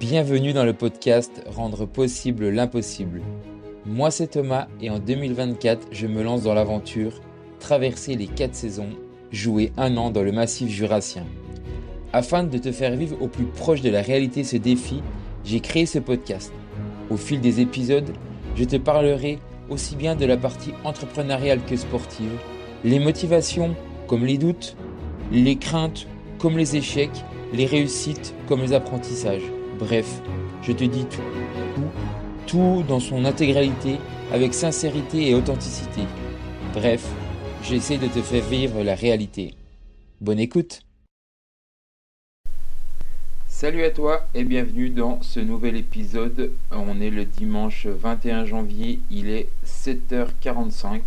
Bienvenue dans le podcast Rendre possible l'impossible. Moi c'est Thomas et en 2024 je me lance dans l'aventure traverser les 4 saisons, jouer un an dans le massif jurassien. Afin de te faire vivre au plus proche de la réalité ce défi, j'ai créé ce podcast. Au fil des épisodes, je te parlerai aussi bien de la partie entrepreneuriale que sportive, les motivations comme les doutes, les craintes comme les échecs, les réussites comme les apprentissages. Bref, je te dis tout, tout, tout dans son intégralité avec sincérité et authenticité. Bref, j'essaie de te faire vivre la réalité. Bonne écoute Salut à toi et bienvenue dans ce nouvel épisode. On est le dimanche 21 janvier, il est 7h45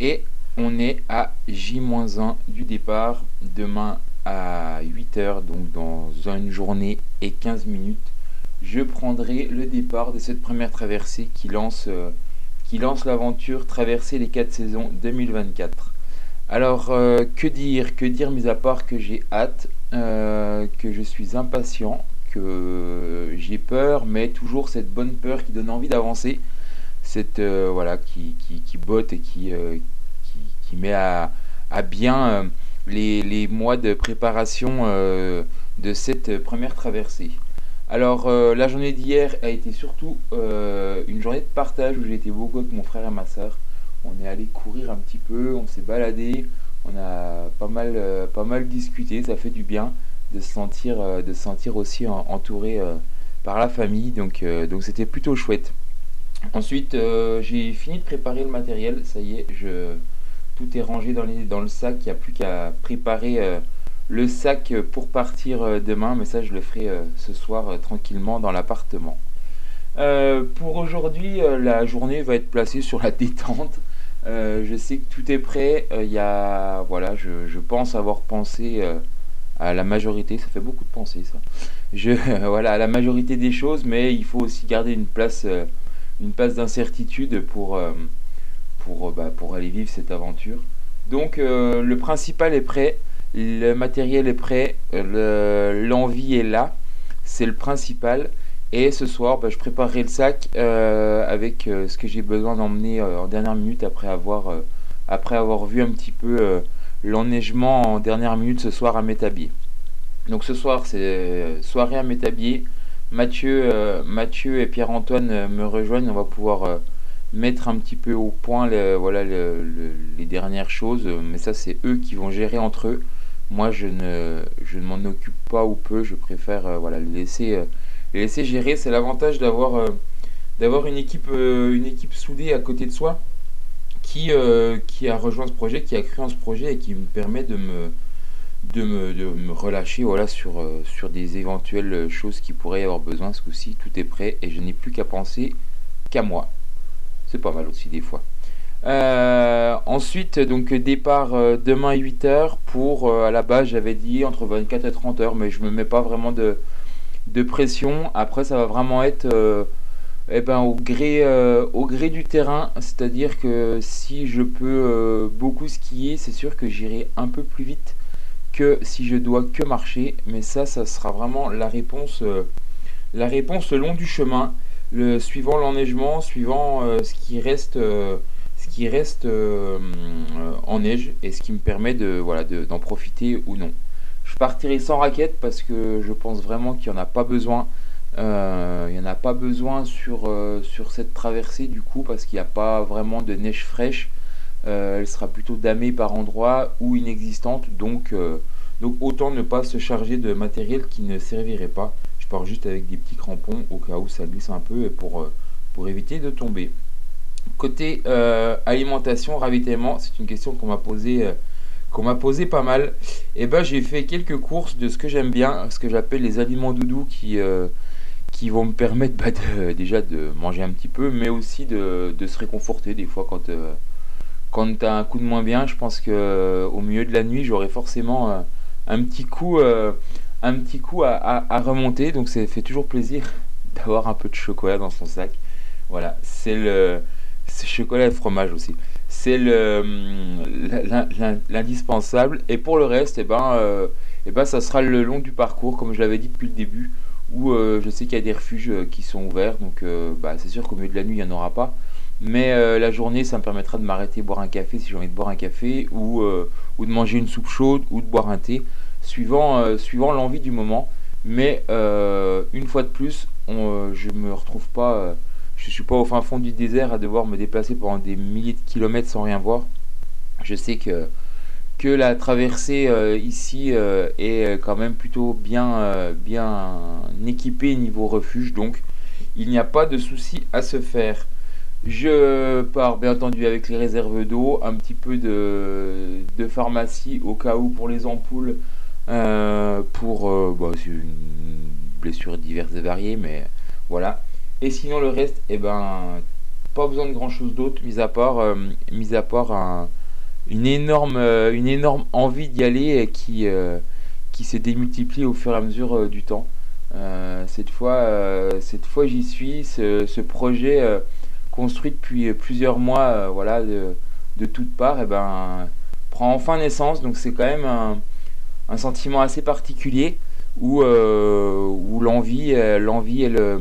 et on est à J-1 du départ. Demain à 8h, donc dans une journée et 15 minutes, je prendrai le départ de cette première traversée qui lance, euh, qui lance l'aventure Traverser les 4 saisons 2024. Alors, euh, que dire Que dire, mis à part que j'ai hâte, euh, que je suis impatient, que j'ai peur, mais toujours cette bonne peur qui donne envie d'avancer, cette voilà qui, qui, botte et qui, qui, met à, à bien les, mois de préparation euh, de cette première traversée. Alors euh, la journée d'hier a été surtout euh, une journée de partage où j'ai été beaucoup avec mon frère et ma soeur. On est allé courir un petit peu, on s'est baladé, on a pas mal, pas mal discuté, ça fait du bien de se sentir, de sentir aussi entouré par la famille, donc donc c'était plutôt chouette. Ensuite j'ai fini de préparer le matériel, ça y est, je, tout est rangé dans, les, dans le sac. Il n'y a plus qu'à préparer euh, le sac pour partir euh, demain. Mais ça, je le ferai euh, ce soir tranquillement dans l'appartement. pour aujourd'hui, la journée va être placée sur la détente. je sais que tout est prêt. Il y a, voilà, je, pense avoir pensé à la majorité. Ça fait beaucoup de pensées, ça. Je, voilà, à la majorité des choses, mais il faut aussi garder une place, une place d'incertitude pour pour, euh, bah, pour aller vivre cette aventure. Donc euh, le principal est prêt, le matériel est prêt, l'envie est là, c'est le principal. Et ce soir, bah, je préparerai le sac euh, avec ce que j'ai besoin d'emmener en dernière minute après avoir, vu un petit peu l'enneigement en dernière minute ce soir à Métabier. Donc ce soir, c'est soirée à Métabier. Mathieu, Mathieu et Pierre-Antoine me rejoignent. On va pouvoir mettre un petit peu au point les, voilà, les dernières choses, mais ça c'est eux qui vont gérer entre eux. Moi je ne, je ne m'en occupe pas ou peu, je préfère euh, voilà, les, laisser, euh, les laisser gérer. C'est l'avantage d'avoir euh, d'avoir une, équipe une équipe soudée à côté de soi qui, qui a rejoint ce projet, qui a cru en ce projet et qui me permet de me, de me, de me relâcher voilà, sur, sur des éventuelles choses qui pourraient avoir besoin. Ce coup-ci, tout est prêt et je n'ai plus qu'à penser qu'à moi. C'est pas mal aussi des fois. Euh, ensuite, donc départ euh, demain 8h pour, euh, à la base j'avais dit entre 24 et 30 heures, mais je me mets pas vraiment de, de pression. Après, ça va vraiment être eh ben, au, gré, au gré du terrain, c'est-à-dire que si je peux beaucoup skier, c'est sûr que j'irai un peu plus vite que si je dois que marcher, mais ça, ça sera vraiment la réponse, la réponse le long du chemin le, suivant l'enneigement, suivant euh, ce qui reste, euh, euh, en neige et ce qui me permet de voilà d'en profiter ou non. Je partirai sans raquette parce que je pense vraiment qu'il n'y en a pas besoin. il n'y en a pas besoin sur, sur cette traversée du coup parce qu'il n'y a pas vraiment de neige fraîche. elle sera plutôt damée par endroits ou inexistante. Donc, donc autant ne pas se charger de matériel qui ne servirait pas pars juste avec des petits crampons au cas où ça glisse un peu pour, euh, pour éviter de tomber. Côté euh, alimentation, ravitaillement, c'est une question qu'on m'a posé euh, qu'on m'a posé pas mal. Et eh ben j'ai fait quelques courses de ce que j'aime bien, ce que j'appelle les aliments doudous qui, qui vont me permettre bah, déjà de manger un petit peu, mais aussi de, se réconforter des fois quand, quand tu as un coup de moins bien. Je pense que au milieu de la nuit, j'aurai forcément un petit coup un petit coup à, remonter. Donc ça fait toujours plaisir d'avoir un peu de chocolat dans son sac. Voilà, c'est le chocolat et fromage aussi. C'est l'indispensable. Et pour le reste, et eh ben, euh, eh ben, ça sera le long du parcours, comme je l'avais dit depuis le début, où je sais qu'il y a des refuges qui sont ouverts, donc bah, c'est sûr qu'au milieu de la nuit, il n'y en aura pas. Mais la journée, ça me permettra de m'arrêter boire un café si j'ai envie de boire un café, ou de manger une soupe chaude, ou de boire un thé, suivant, suivant l'envie du moment. Mais une fois de plus, on, je me retrouve pas je suis pas au fin fond du désert à devoir me déplacer pendant des milliers de kilomètres sans rien voir. Je sais que, que la traversée euh, ici euh, est quand même plutôt bien, euh, bien équipée niveau refuge, donc il n'y a pas de souci à se faire. Je pars bien entendu avec les réserves d'eau, un petit peu de, pharmacie au cas où pour les ampoules, pour bah, une blessure diverses et variées, mais voilà. Et sinon, le reste, eh ben, pas besoin de grand chose d'autre, mis à part, euh, mis à part une, énorme, euh, une énorme envie d'y aller qui, euh, qui s'est démultipliée au fur et à mesure du temps. cette fois, cette fois j'y suis. Ce, projet construit depuis plusieurs mois, voilà, de, de toutes parts, eh ben, prend enfin naissance. Donc c'est quand même un, un, sentiment assez particulier où, où l'envie, l'envie et le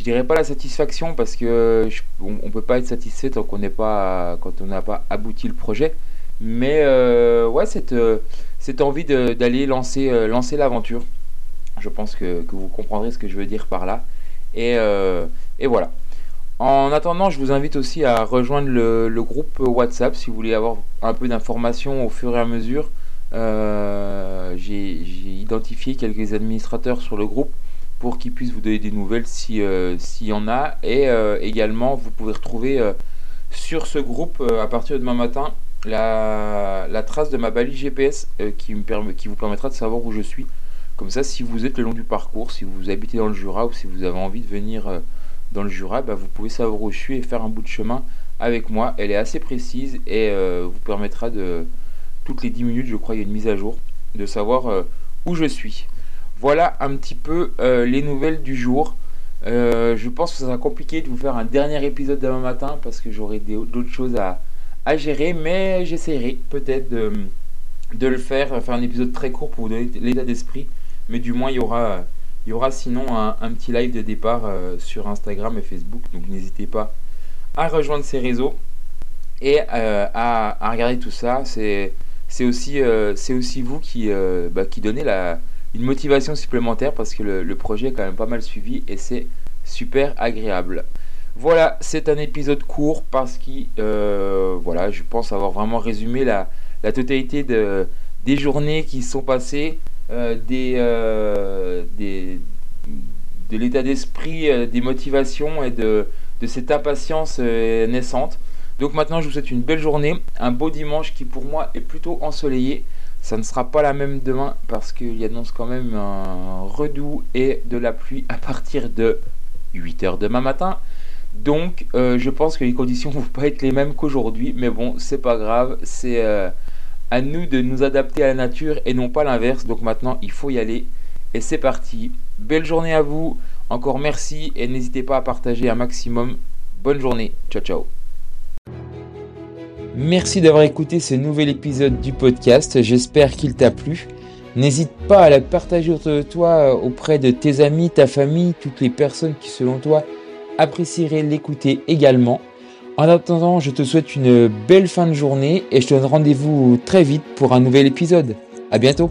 je dirais pas la satisfaction parce que on, ne peut pas être satisfait tant qu'on n'est pas quand on n'a pas abouti le projet. Mais euh, ouais cette, euh, cette envie d'aller lancer, euh, lancer l'aventure je pense que, vous comprendrez ce que je veux dire par là. Et, et, voilà. En attendant je vous invite aussi à rejoindre le, le groupe whatsapp si vous voulez avoir un peu d'informations au fur et à mesure j'ai identifié quelques administrateurs sur le groupe pour qu'ils puissent vous donner des nouvelles euh, s'il y en a. Et euh, également, vous pouvez retrouver euh, sur ce groupe, à partir de demain matin, la, trace de ma balise GPS qui, me permet, qui vous permettra de savoir où je suis. Comme ça, si vous êtes le long du parcours, si vous habitez dans le Jura ou si vous avez envie de venir dans le Jura, bah, vous pouvez savoir où je suis et faire un bout de chemin avec moi. Elle est assez précise et vous permettra de, toutes les 10 minutes, je crois, il y a une mise à jour, de savoir où je suis. Voilà un petit peu euh, les nouvelles du jour. Euh, je pense que ça sera compliqué de vous faire un dernier épisode demain matin parce que j'aurai d'autres choses à, gérer, mais j'essaierai peut-être de, le faire, faire un épisode très court pour vous donner l'état d'esprit, mais du moins il y aura, il y aura sinon un, petit live de départ euh, sur Instagram et Facebook, donc n'hésitez pas à rejoindre ces réseaux et à, regarder tout ça. C'est aussi, aussi vous qui, bah, qui donnez la une motivation supplémentaire parce que le, projet est quand même pas mal suivi et c'est super agréable. Voilà, c'est un épisode court parce que euh, voilà, je pense avoir vraiment résumé la, la totalité de, des journées qui sont passées, euh, des, euh, des, de l'état d'esprit, des motivations et de, de cette impatience naissante. Donc maintenant, je vous souhaite une belle journée, un beau dimanche qui pour moi est plutôt ensoleillé. Ça ne sera pas la même demain parce qu'il annonce quand même un redoux et de la pluie à partir de 8h demain matin. Donc euh, je pense que les conditions ne vont pas être les mêmes qu'aujourd'hui. Mais bon, c'est pas grave. C'est euh, à nous de nous adapter à la nature et non pas l'inverse. Donc maintenant, il faut y aller. Et c'est parti. Belle journée à vous. Encore merci et n'hésitez pas à partager un maximum. Bonne journée. Ciao ciao. Merci d'avoir écouté ce nouvel épisode du podcast, j'espère qu'il t'a plu. N'hésite pas à le partager autour de toi euh, auprès de tes amis, ta famille, toutes les personnes qui selon toi apprécieraient l'écouter également. En attendant, je te souhaite une belle fin de journée et je te donne rendez-vous très vite pour un nouvel épisode. À bientôt